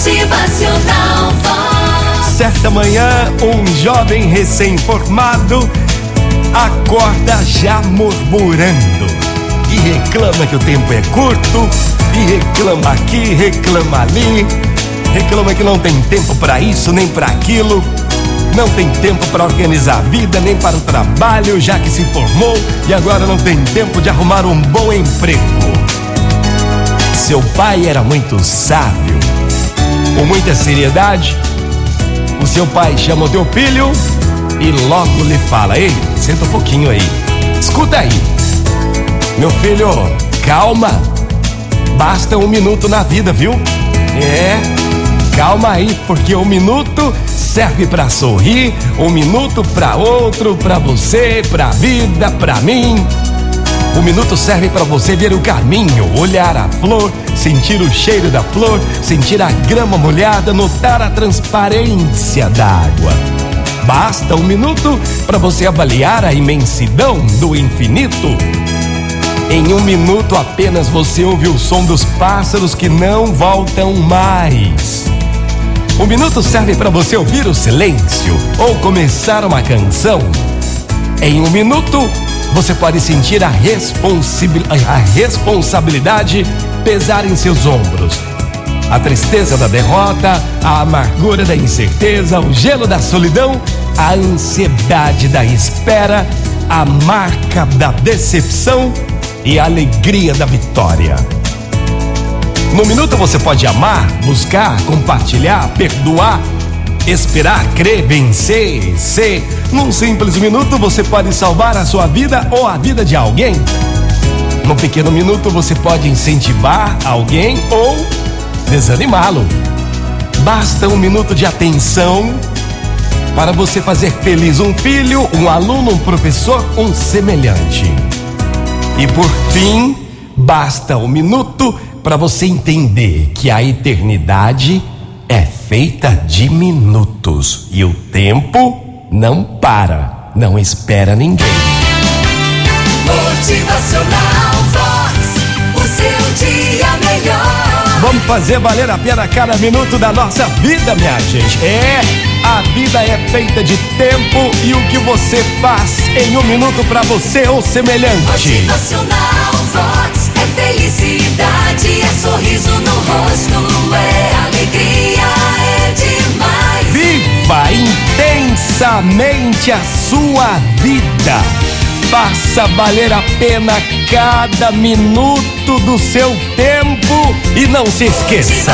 Motivacional Vox. Certa manhã, um jovem recém-formado acorda já murmurando e reclama que o tempo é curto, e reclama aqui, reclama ali, reclama que não tem tempo para isso nem para aquilo, não tem tempo para organizar a vida nem para o trabalho, já que se formou e agora não tem tempo de arrumar um bom emprego. Seu pai era muito sábio, com muita seriedade. O seu pai chama o teu filho e logo lhe fala: Ei, senta um pouquinho aí, escuta aí, meu filho, calma, basta um minuto na vida, viu? É, calma aí, porque um minuto serve para sorrir, um minuto para outro, para você, para vida, para mim. Um minuto serve para você ver o caminho, olhar a flor, sentir o cheiro da flor, sentir a grama molhada, notar a transparência da água. Basta um minuto para você avaliar a imensidão do infinito. Em um minuto apenas você ouve o som dos pássaros que não voltam mais. Um minuto serve para você ouvir o silêncio ou começar uma canção. Em um minuto você pode sentir a, a responsabilidade pesar em seus ombros. A tristeza da derrota, a amargura da incerteza, o gelo da solidão, a ansiedade da espera, a marca da decepção e a alegria da vitória. No minuto você pode amar, buscar, compartilhar, perdoar, esperar, crer, vencer, ser. Num simples minuto você pode salvar a sua vida ou a vida de alguém. Num pequeno minuto você pode incentivar alguém ou desanimá-lo. Basta um minuto de atenção para você fazer feliz um filho, um aluno, um professor, um semelhante. E por fim, basta um minuto para você entender que a eternidade é feita de minutos e o tempo não para, não espera ninguém. Motivacional Vox. O seu dia melhor. Vamos fazer valer a pena cada minuto da nossa vida, minha gente. É, a vida é feita de tempo e o que você faz em um minuto para você ou semelhante. Motivacional Vox. É felicidade, é sorriso no rosto, intensamente a sua vida. Faça valer a pena cada minuto do seu tempo e não se esqueça.